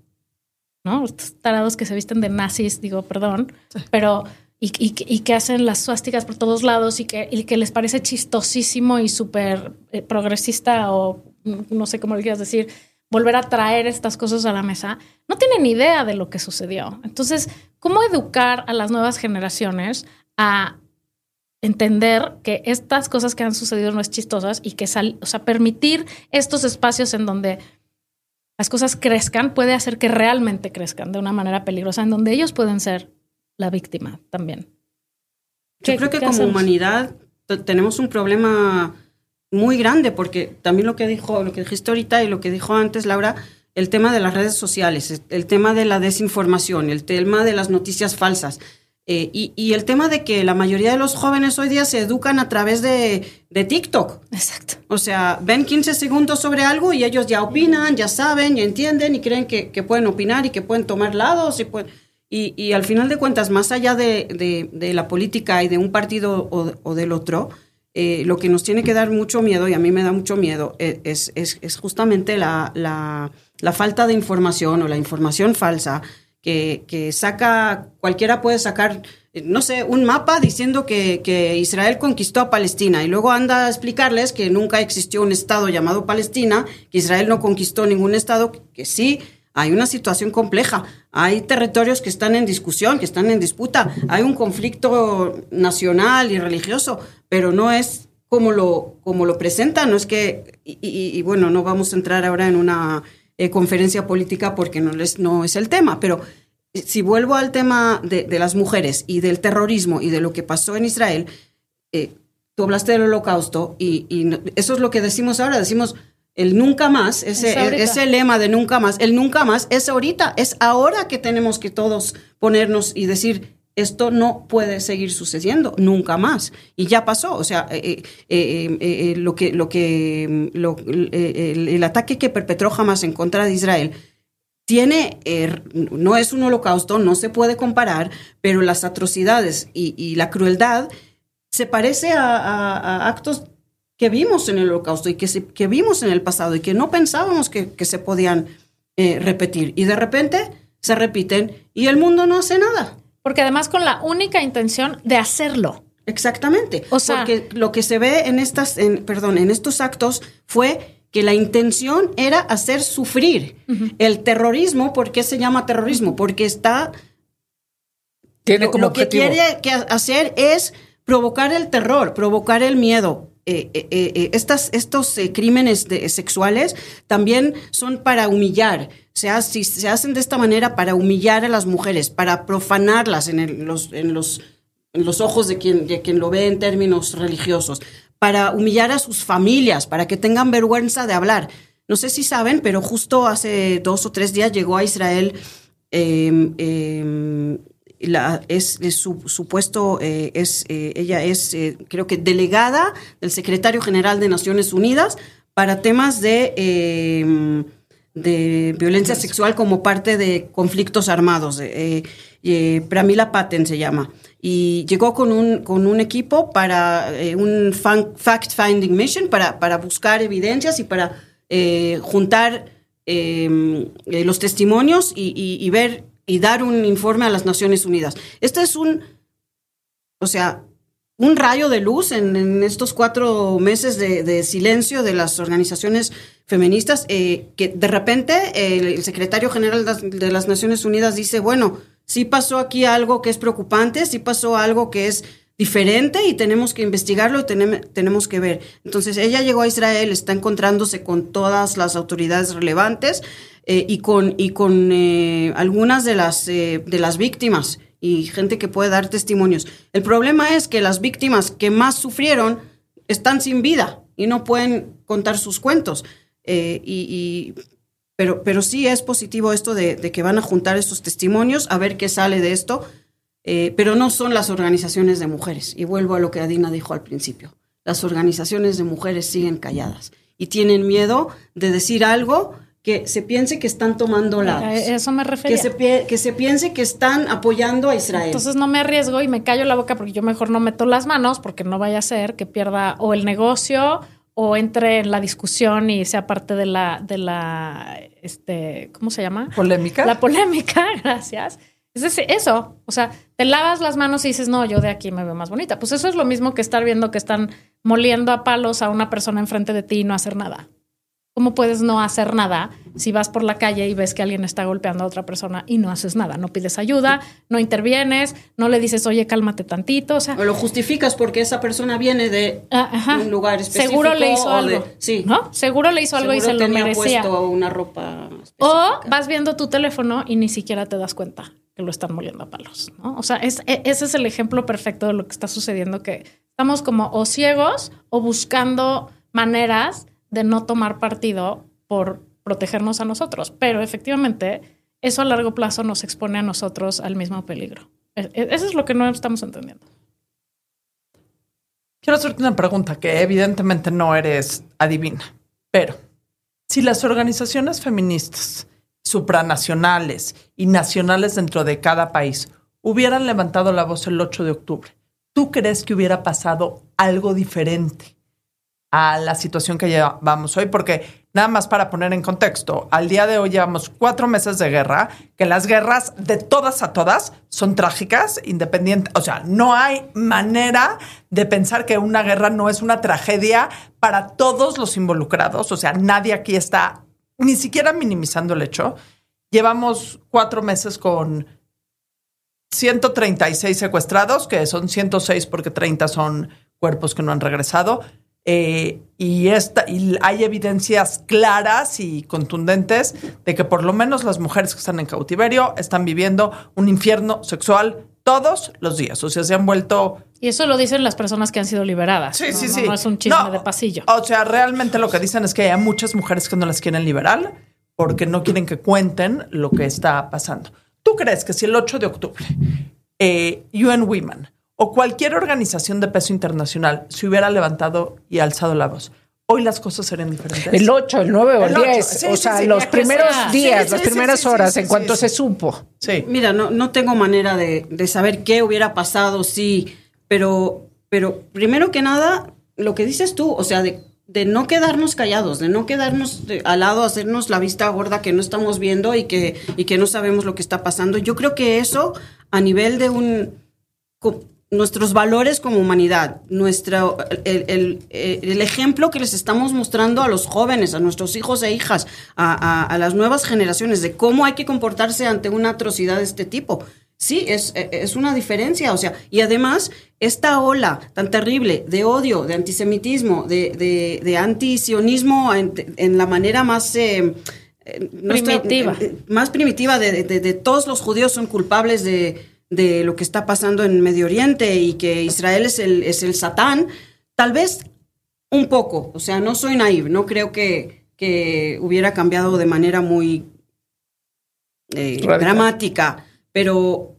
¿no? Estos tarados que se visten de nazis, digo, perdón, pero y, que hacen las suásticas por todos lados y que, que les parece chistosísimo y súper eh, progresista o no sé cómo le quieras decir, volver a traer estas cosas a la mesa, no tienen idea de lo que sucedió. Entonces, ¿cómo educar a las nuevas generaciones a entender que estas cosas que han sucedido no es chistosas y que, o sea, permitir estos espacios en donde las cosas crezcan puede hacer que realmente crezcan de una manera peligrosa, en donde ellos pueden ser la víctima también. Yo creo que como humanidad tenemos un problema muy grande, porque también lo que dijo, lo que dijiste ahorita y lo que dijo antes Laura, el tema de las redes sociales, el tema de la desinformación, el tema de las noticias falsas. Eh, y, el tema de que la mayoría de los jóvenes hoy día se educan a través de, de, TikTok. Exacto. O sea, ven 15 segundos sobre algo y ellos ya opinan, ya saben, ya entienden y creen que, que pueden opinar y que pueden tomar lados. Y, pueden, y, y, al final de cuentas, más allá de, de, de la política y de un partido o, o del otro, eh, lo que nos tiene que dar mucho miedo, y a mí me da mucho miedo, e, es, es, justamente la, la, falta de información o la información falsa que, saca, cualquiera puede sacar, no sé, un mapa diciendo que, que, Israel conquistó a Palestina y luego anda a explicarles que nunca existió un Estado llamado Palestina, que Israel no conquistó ningún Estado, que sí hay una situación compleja, hay territorios que están en discusión, que están en disputa, hay un conflicto nacional y religioso, pero no es como lo, como lo presentan, no es que, y, bueno, no vamos a entrar ahora en una eh, conferencia política porque no, les, no es el tema, pero si vuelvo al tema de, las mujeres y del terrorismo y de lo que pasó en Israel, eh, tú hablaste del holocausto y, y eso es lo que decimos ahora, decimos, el nunca más, ese, ese lema de nunca más, el nunca más es ahorita, es ahora que tenemos que todos ponernos y decir, esto no puede seguir sucediendo nunca más. Y ya pasó, o sea, eh, eh, eh, lo que, lo que, el, ataque que perpetró Hamas en contra de Israel tiene, no es un holocausto, no se puede comparar, pero las atrocidades y, la crueldad se parece a actos que vimos en el holocausto y que, que vimos en el pasado y que no pensábamos que, se podían eh, repetir. Y de repente se repiten y el mundo no hace nada. Porque además con la única intención de hacerlo. Exactamente. O sea, porque lo que se ve en estas, en, perdón, en estos actos fue que la intención era hacer sufrir el terrorismo. ¿Por qué se llama terrorismo? Porque está tiene como lo que quiere hacer es provocar el terror, provocar el miedo, eh, eh, eh, estas, estos crímenes sexuales también son para humillar. Se, se hacen de esta manera para humillar a las mujeres, para profanarlas en, los, en, los, en los ojos de quien, de quien lo ve en términos religiosos, para humillar a sus familias, para que tengan vergüenza de hablar. no sé si saben, pero justo hace dos o tres días llegó a Israel em, la, es, es su, su, puesto, eh, es, eh, ella es, eh, creo que, delegada del secretario general de Naciones Unidas para temas de, em, de violencia sexual como parte de conflictos armados. Pramila Paten se llama. Y llegó con un, con un equipo para un fact-finding mission, para, para buscar evidencias y para juntar los testimonios y ver y dar un informe a las Naciones Unidas. Este es un, o sea, un rayo de luz en, estos cuatro meses de, silencio de las organizaciones feministas, eh, que de repente el, secretario general de las Naciones Unidas dice, bueno, sí pasó aquí algo que es preocupante, sí pasó algo que es diferente y tenemos que investigarlo y tenemos que ver. Entonces ella llegó a Israel, está encontrándose con todas las autoridades relevantes eh, y con, y con eh, algunas de las, eh, de las víctimas y gente que puede dar testimonios. El problema es que las víctimas que más sufrieron están sin vida y no pueden contar sus cuentos. y, pero, pero sí es positivo esto de, de, que van a juntar estos testimonios, a ver qué sale de esto, pero no son las organizaciones de mujeres. Y vuelvo a lo que Adina dijo al principio. Las organizaciones de mujeres siguen calladas y tienen miedo de decir algo que se piense que están tomando lados. A eso me refería. Que se, que se piense que están apoyando a Israel. Entonces no me arriesgo y me callo la boca porque yo mejor no meto las manos porque no vaya a ser que pierda o el negocio o entre en la discusión y sea parte de la, de la, este, ¿cómo se llama? Polémica. La polémica, gracias. Es decir, eso, o sea, te lavas las manos y dices, no, yo de aquí me veo más bonita. Pues eso es lo mismo que estar viendo que están moliendo a palos a una persona enfrente de ti y no hacer nada. ¿Cómo puedes no hacer nada si vas por la calle y ves que alguien está golpeando a otra persona y no haces nada? No pides ayuda, no intervienes, no le dices, oye, cálmate tantito. O, sea, o lo justificas porque esa persona viene de ah, un lugar específico. Seguro le hizo algo. sí. ¿No? Seguro le hizo algo y se lo merecía. Puesto una ropa O vas viendo tu teléfono y ni siquiera te das cuenta que lo están moliendo a palos. ¿no? O sea, es, e, ese es el ejemplo perfecto de lo que está sucediendo, que estamos como o ciegos o buscando maneras de no tomar partido por protegernos a nosotros. Pero efectivamente, eso a largo plazo nos expone a nosotros al mismo peligro. E, e, eso es lo que no estamos entendiendo. Quiero hacerte una pregunta que evidentemente no eres adivina, pero si las organizaciones feministas supranacionales y nacionales dentro de cada país hubieran levantado la voz el 8 de octubre, ¿tú crees que hubiera pasado algo diferente? A la situación que llevamos hoy, porque nada más para poner en contexto, al día de hoy llevamos cuatro meses de guerra, que las guerras de todas a todas son trágicas, independientes, o sea, no hay manera de pensar que una guerra no es una tragedia para todos los involucrados, o sea, nadie aquí está ni siquiera minimizando el hecho. Llevamos cuatro meses con 136 secuestrados, que son 106 porque 30 son cuerpos que no han regresado. Eh, y, esta, y hay evidencias claras y contundentes de que por lo menos las mujeres que están en cautiverio están viviendo un infierno sexual todos los días. O sea, se han vuelto... Y eso lo dicen las personas que han sido liberadas. Sí, sí, sí. No es un chisme de pasillo. O sea, realmente lo que dicen es que hay muchas mujeres que no las quieren liberar porque no quieren que cuenten lo que está pasando. ¿Tú crees que si el 8 de octubre eh, UN Women o cualquier organización de peso internacional se hubiera levantado y alzado la voz, hoy las cosas serían diferentes. El 8, el 9 o el, 10, o sea, los primeros días, las primeras horas, en cuanto se supo. Sí. Mira, no, no tengo manera de, de, saber qué hubiera pasado, sí, pero, pero primero que nada, lo que dices tú, o sea, de, de no quedarnos callados, de no quedarnos al lado, hacernos la vista gorda que no estamos viendo y que, y que no sabemos lo que está pasando. Yo creo que eso, a nivel de un nuestros valores como humanidad, nuestro, el, ejemplo que les estamos mostrando a los jóvenes, a nuestros hijos e hijas, a, las nuevas generaciones, de cómo hay que comportarse ante una atrocidad de este tipo. Sí, es, es una diferencia, o sea, y además esta ola tan terrible de odio, de antisemitismo, de, de, antisionismo en, la manera más... Eh, eh, primitiva. Eh, más primitiva de todos los judíos son culpables de, de lo que está pasando en Medio Oriente y que Israel es el, es el Satán, tal vez un poco, o sea, no soy naive, no creo que, que hubiera cambiado de manera muy eh, dramática, pero,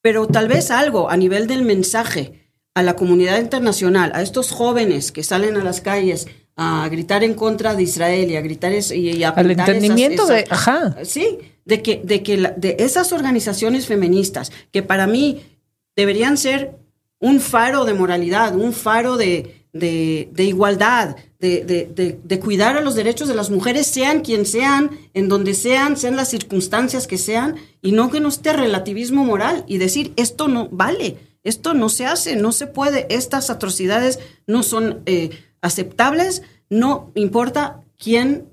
pero tal vez algo a nivel del mensaje a la comunidad internacional, a estos jóvenes que salen a las calles a gritar en contra de Israel y a gritar y, a al entendimiento de, ajá. sí, de que de que de esas organizaciones feministas que para mí deberían ser un faro de moralidad, un faro de, de, igualdad, de, de, cuidar a los derechos de las mujeres, sean quien sean, en donde sean, sean las circunstancias que sean, y no que no esté relativismo moral y decir esto no vale, esto no se hace, no se puede, estas atrocidades no son eh, aceptables, no importa quién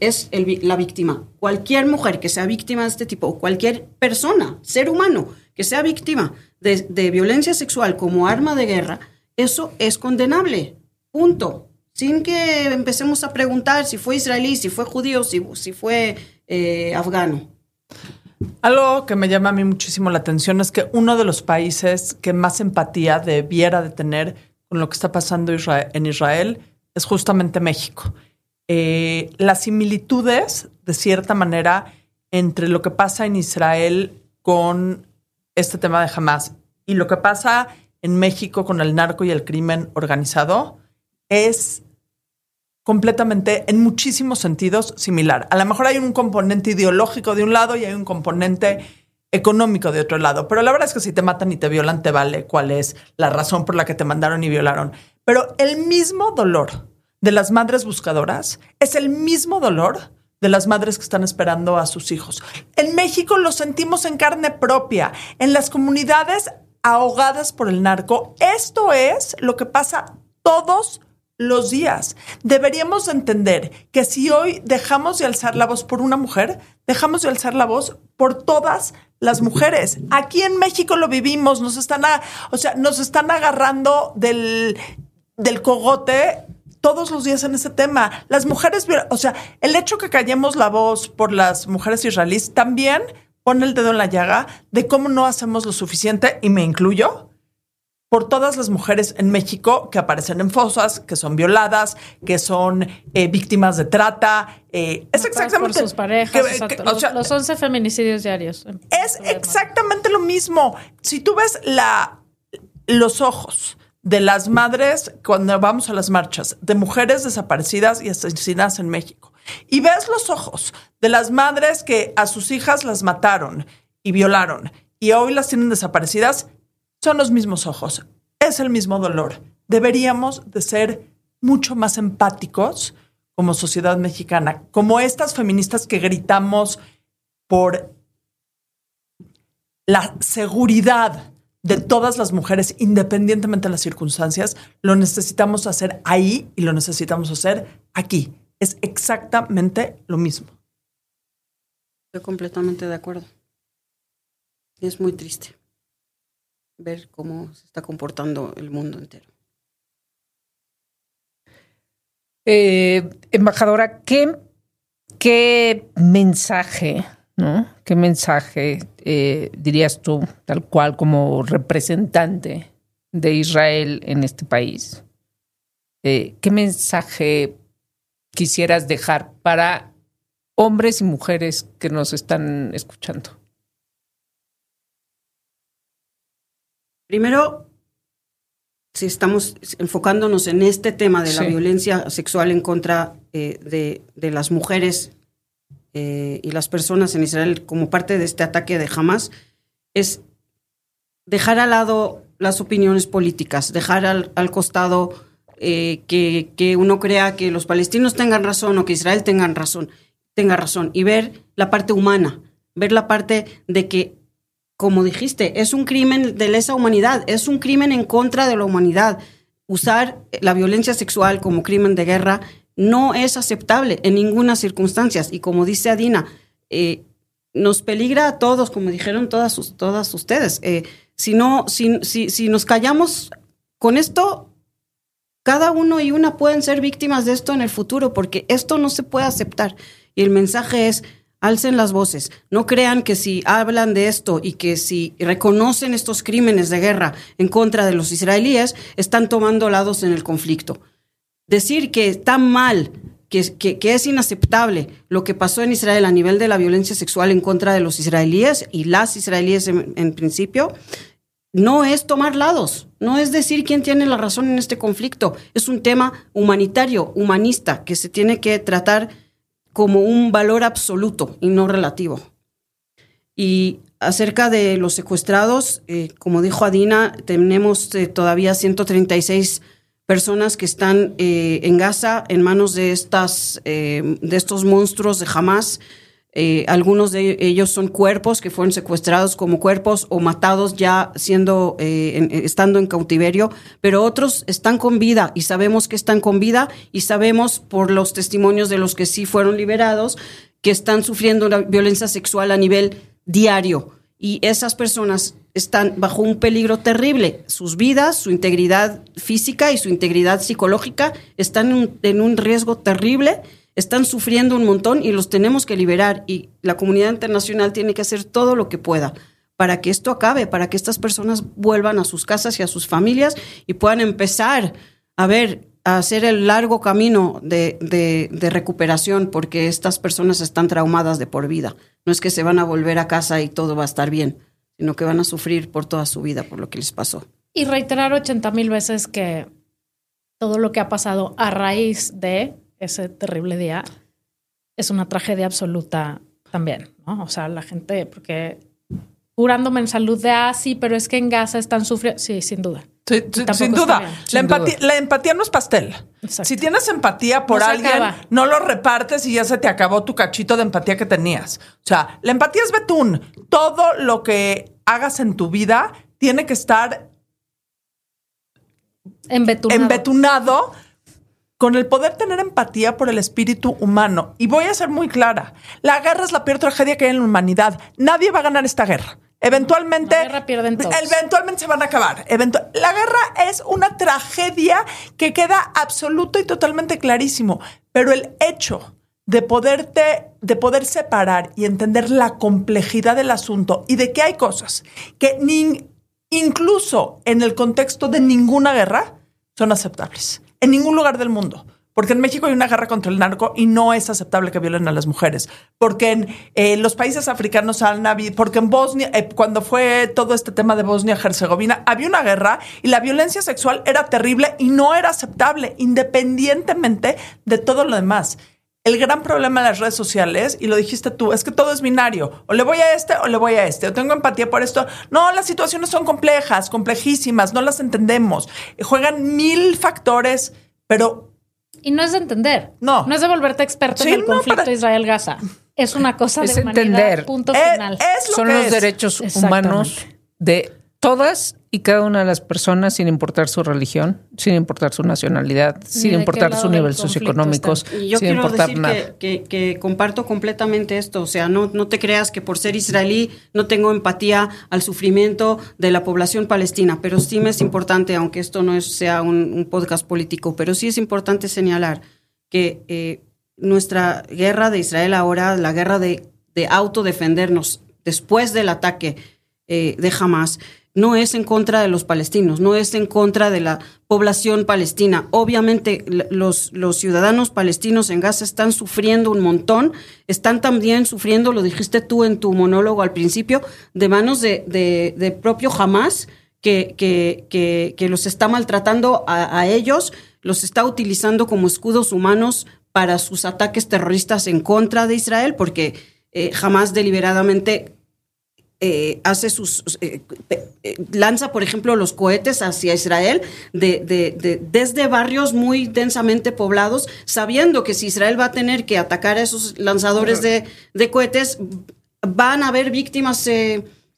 es la víctima. Cualquier mujer que sea víctima de este tipo, cualquier persona, ser humano, que sea víctima de, de violencia sexual como arma de guerra, eso es condenable. Punto. Sin que empecemos a preguntar si fue israelí, si fue judío, si, si fue eh, afgano. Algo que me llama a mí muchísimo la atención es que uno de los países que más empatía debiera de tener con lo que está pasando en Israel es justamente México. Eh, las similitudes, de cierta manera, entre lo que pasa en Israel con este tema de Hamas y lo que pasa en México con el narco y el crimen organizado es completamente, en muchísimos sentidos, similar. A lo mejor hay un componente ideológico de un lado y hay un componente económico de otro lado, pero la verdad es que si te matan y te violan, te vale cuál es la razón por la que te mandaron y violaron. Pero el mismo dolor de las madres buscadoras es el mismo dolor de las madres que están esperando a sus hijos. En México lo sentimos en carne propia. En las comunidades ahogadas por el narco. Esto es lo que pasa todos los días. Deberíamos entender que si hoy dejamos de alzar la voz por una mujer, dejamos de alzar la voz por todas las mujeres. Aquí en México lo vivimos, nos están, o sea, nos están agarrando del, del cogote todos los días en ese tema. Las mujeres, o sea, el hecho que callemos la voz por las mujeres israelíes también pone el dedo en la llaga de cómo no hacemos lo suficiente, y me incluyo, por todas las mujeres en México que aparecen en fosas, que son violadas, que son eh, víctimas de trata. Eh, es exactamente. Por sus parejas. los, 11 feminicidios diarios. Es exactamente lo mismo. Si tú ves la, los ojos de las madres cuando vamos a las marchas, de mujeres desaparecidas y asesinadas en México, y ves los ojos de las madres que a sus hijas las mataron y violaron y hoy las tienen desaparecidas, son los mismos ojos, es el mismo dolor. Deberíamos de ser mucho más empáticos como sociedad mexicana, como estas feministas que gritamos por la seguridad de todas las mujeres, independientemente de las circunstancias, lo necesitamos hacer ahí y lo necesitamos hacer aquí, es exactamente lo mismo. Estoy completamente de acuerdo. Es muy triste ver cómo se está comportando el mundo entero. Eh, embajadora, ¿qué, qué mensaje, ¿no? ¿Qué mensaje eh, dirías tú, tal cual como representante de Israel en este país? Eh, ¿Qué mensaje quisieras dejar para hombres y mujeres que nos están escuchando? Primero, si estamos enfocándonos en este tema de la violencia sexual en contra eh, de, las mujeres eh, y las personas en Israel como parte de este ataque de Hamas, es dejar al lado las opiniones políticas, dejar al costado eh, que, uno crea que los palestinos tengan razón o que Israel tengan razón, tenga razón, y ver la parte humana, ver la parte de que, como dijiste, es un crimen de lesa humanidad, es un crimen en contra de la humanidad. Usar la violencia sexual como crimen de guerra no es aceptable en ninguna circunstancia. Y como dice Adina, eh, nos peligra a todos, como dijeron todas, ustedes. Eh, si, no, si nos callamos con esto, cada uno y una pueden ser víctimas de esto en el futuro, porque esto no se puede aceptar. Y el mensaje es, alcen las voces. No crean que si hablan de esto y que si reconocen estos crímenes de guerra en contra de los israelíes, están tomando lados en el conflicto. Decir que está mal que, que, que, es inaceptable lo que pasó en Israel a nivel de la violencia sexual en contra de los israelíes y las israelíes en, en principio, no es tomar lados, no es decir quién tiene la razón en este conflicto, es un tema humanitario, humanista, que se tiene que tratar como un valor absoluto y no relativo. Y acerca de los secuestrados, eh, como dijo Adina, tenemos eh, todavía 136 personas que están eh, en Gaza en manos de, estas, de estos monstruos de Hamas. Algunos de ellos son cuerpos que fueron secuestrados como cuerpos o matados ya siendo estando en cautiverio, pero otros están con vida y sabemos que están con vida y sabemos por los testimonios de los que sí fueron liberados que están sufriendo una violencia sexual a nivel diario y esas personas están bajo un peligro terrible. Sus vidas, su integridad física y su integridad psicológica están en un, riesgo terrible, están sufriendo un montón y los tenemos que liberar y la comunidad internacional tiene que hacer todo lo que pueda para que esto acabe, para que estas personas vuelvan a sus casas y a sus familias y puedan empezar a ver a hacer el largo camino de, de, recuperación porque estas personas están traumadas de por vida. No es que se van a volver a casa y todo va a estar bien, sino que van a sufrir por toda su vida por lo que les pasó. Y reiterar 80 mil veces que todo lo que ha pasado a raíz de ese terrible día es una tragedia absoluta también, ¿no? O sea, la gente, porque curándome en salud de, ah, sí, pero es que en Gaza están sufriendo, sí, sin duda sin duda. La, empatía, la, empatía, no es pastel. Si tienes empatía por alguien, no lo repartes y ya se te acabó tu cachito de empatía que tenías. O sea, la empatía es betún. Todo lo que hagas en tu vida tiene que estar embetunado. embetunado con el poder tener empatía por el espíritu humano. Y voy a ser muy clara. La guerra es la peor tragedia que hay en la humanidad. Nadie va a ganar esta guerra. Eventualmente, eventualmente se van a acabar. la guerra es una tragedia que queda absoluto y totalmente clarísimo. Pero el hecho de poderte, de poder separar y entender la complejidad del asunto y de que hay cosas que ni, incluso en el contexto de ninguna guerra son aceptables. En ningún lugar del mundo. Porque en México hay una guerra contra el narco y no es aceptable que violen a las mujeres. Porque en eh, los países africanos han habido, porque en Bosnia, eh, cuando fue todo este tema de Bosnia-Herzegovina, había una guerra y la violencia sexual era terrible y no era aceptable, independientemente de todo lo demás. El gran problema de las redes sociales, y lo dijiste tú, es que todo es binario. O le voy a este o le voy a este. O tengo empatía por esto. No, las situaciones son complejas, complejísimas, no las entendemos. Juegan mil factores, pero y no es de entender. No. No es de volverte experto en el conflicto Israel-Gaza. Es una cosa de humanidad, entender. Punto eh, final. Son los derechos humanos de todas y cada una de las personas, sin importar su religión, sin importar su nacionalidad, sin importar su nivel socioeconómico, yo sin quiero importar decir nada. Que, que, comparto completamente esto. O sea, no, no te creas que por ser israelí no tengo empatía al sufrimiento de la población palestina, pero sí me es importante, aunque esto no sea un, podcast político, pero sí es importante señalar que eh, nuestra guerra de Israel ahora, la guerra de, de autodefendernos después del ataque eh, de Hamas, no es en contra de los palestinos, no es en contra de la población palestina. Obviamente los, los ciudadanos palestinos en Gaza están sufriendo un montón, están también sufriendo, lo dijiste tú en tu monólogo al principio, de manos de, de, propio Hamas, que, que, que, los está maltratando a, ellos, los está utilizando como escudos humanos para sus ataques terroristas en contra de Israel, porque eh, Hamas deliberadamente eh, hace sus eh, eh, lanza por ejemplo los cohetes hacia Israel de, desde barrios muy densamente poblados sabiendo que si Israel va a tener que atacar a esos lanzadores de, cohetes van a haber víctimas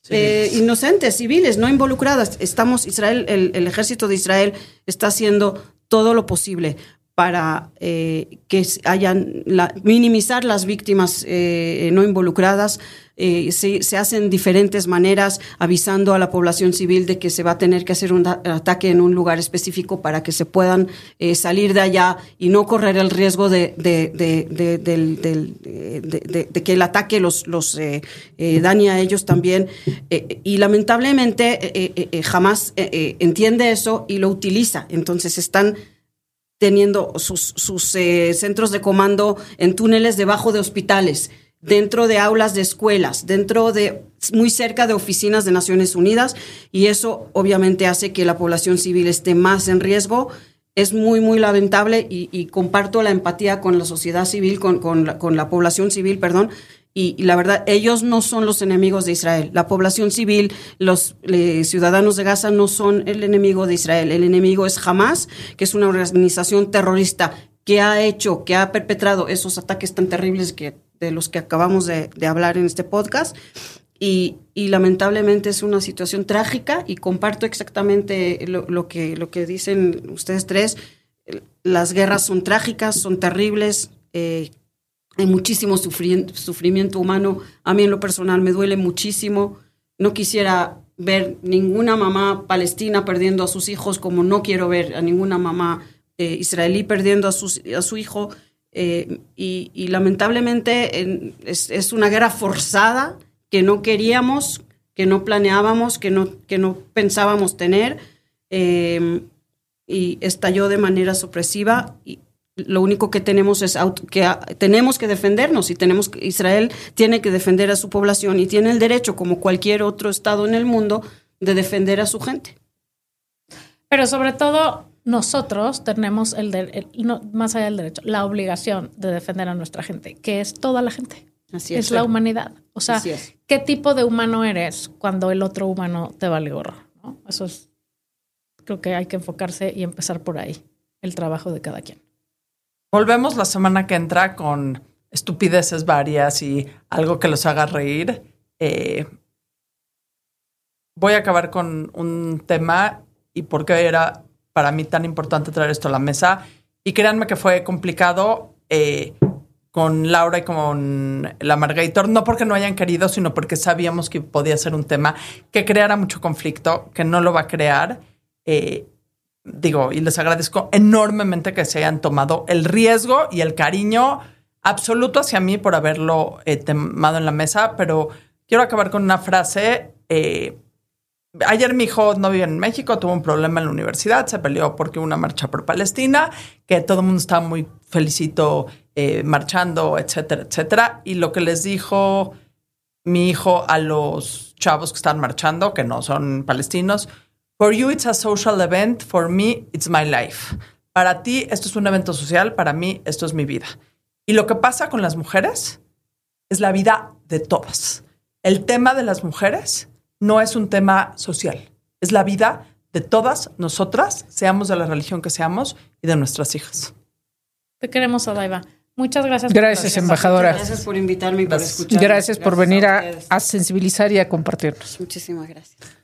inocentes civiles no involucradas. Estamos Israel el, ejército de Israel está haciendo todo lo posible para que hayan minimizar las víctimas no involucradas, eh, se, se, hacen diferentes maneras avisando a la población civil de que se va a tener que hacer un ataque en un lugar específico para que se puedan eh, salir de allá y no correr el riesgo de, de, que el ataque los, los eh, dañe a ellos también. y lamentablemente jamás entiende eso y lo utiliza. Entonces están teniendo sus, sus eh, centros de comando en túneles debajo de hospitales, dentro de aulas de escuelas, dentro de muy cerca de oficinas de Naciones Unidas y eso obviamente hace que la población civil esté más en riesgo. Es muy, muy lamentable y, comparto la empatía con la sociedad civil, con, con, la, con la población civil, perdón, y, la verdad, ellos no son los enemigos de Israel. La población civil, los eh, ciudadanos de Gaza no son el enemigo de Israel. El enemigo es Hamas, que es una organización terrorista que ha hecho, que ha perpetrado esos ataques tan terribles que, de los que acabamos de, hablar en este podcast. Y, lamentablemente es una situación trágica y comparto exactamente lo, que, lo que dicen ustedes tres. Las guerras son trágicas, son terribles. Eh, hay muchísimo sufrimiento humano. A mí en lo personal me duele muchísimo. No quisiera ver ninguna mamá palestina perdiendo a sus hijos como no quiero ver a ninguna mamá eh, israelí perdiendo a, a su hijo. Eh, y, lamentablemente es, una guerra forzada que no queríamos, que no planeábamos, que no, que no pensábamos tener. Eh, y estalló de manera sorpresiva y, lo único que tenemos es que tenemos que defendernos y tenemos que, Israel tiene que defender a su población y tiene el derecho, como cualquier otro estado en el mundo, de defender a su gente. Pero sobre todo nosotros tenemos el, más allá del derecho, la obligación de defender a nuestra gente, que es toda la gente. Así es. Es la humanidad. O sea, ¿qué tipo de humano eres cuando el otro humano te vale gorro? Eso es, creo que hay que enfocarse y empezar por ahí, el trabajo de cada quien. Volvemos la semana que entra con estupideces varias y algo que los haga reír. Eh, voy a acabar con un tema y por qué era para mí tan importante traer esto a la mesa. Y créanme que fue complicado eh, con Laura y con la Margator, no porque no hayan querido, sino porque sabíamos que podía ser un tema que creara mucho conflicto, que no lo va a crear. Eh, digo, y les agradezco enormemente que se hayan tomado el riesgo y el cariño absoluto hacia mí por haberlo eh, tomado en la mesa, pero quiero acabar con una frase. Eh, ayer mi hijo no vive en México, tuvo un problema en la universidad, se peleó porque hubo una marcha por Palestina, que todo el mundo estaba muy felicito eh, marchando, etcétera, etcétera. Y lo que les dijo mi hijo a los chavos que están marchando, que no son palestinos, For you it's a social event, for me it's my life. Para ti esto es un evento social, para mí esto es mi vida. Y lo que pasa con las mujeres es la vida de todas. El tema de las mujeres no es un tema social, es la vida de todas nosotras, seamos de la religión que seamos y de nuestras hijas. Te queremos, Adaiva. Muchas gracias. Gracias, embajadora. Gracias por invitarme y por escuchar. Gracias por venir a, a sensibilizar y a compartirnos. Muchísimas gracias.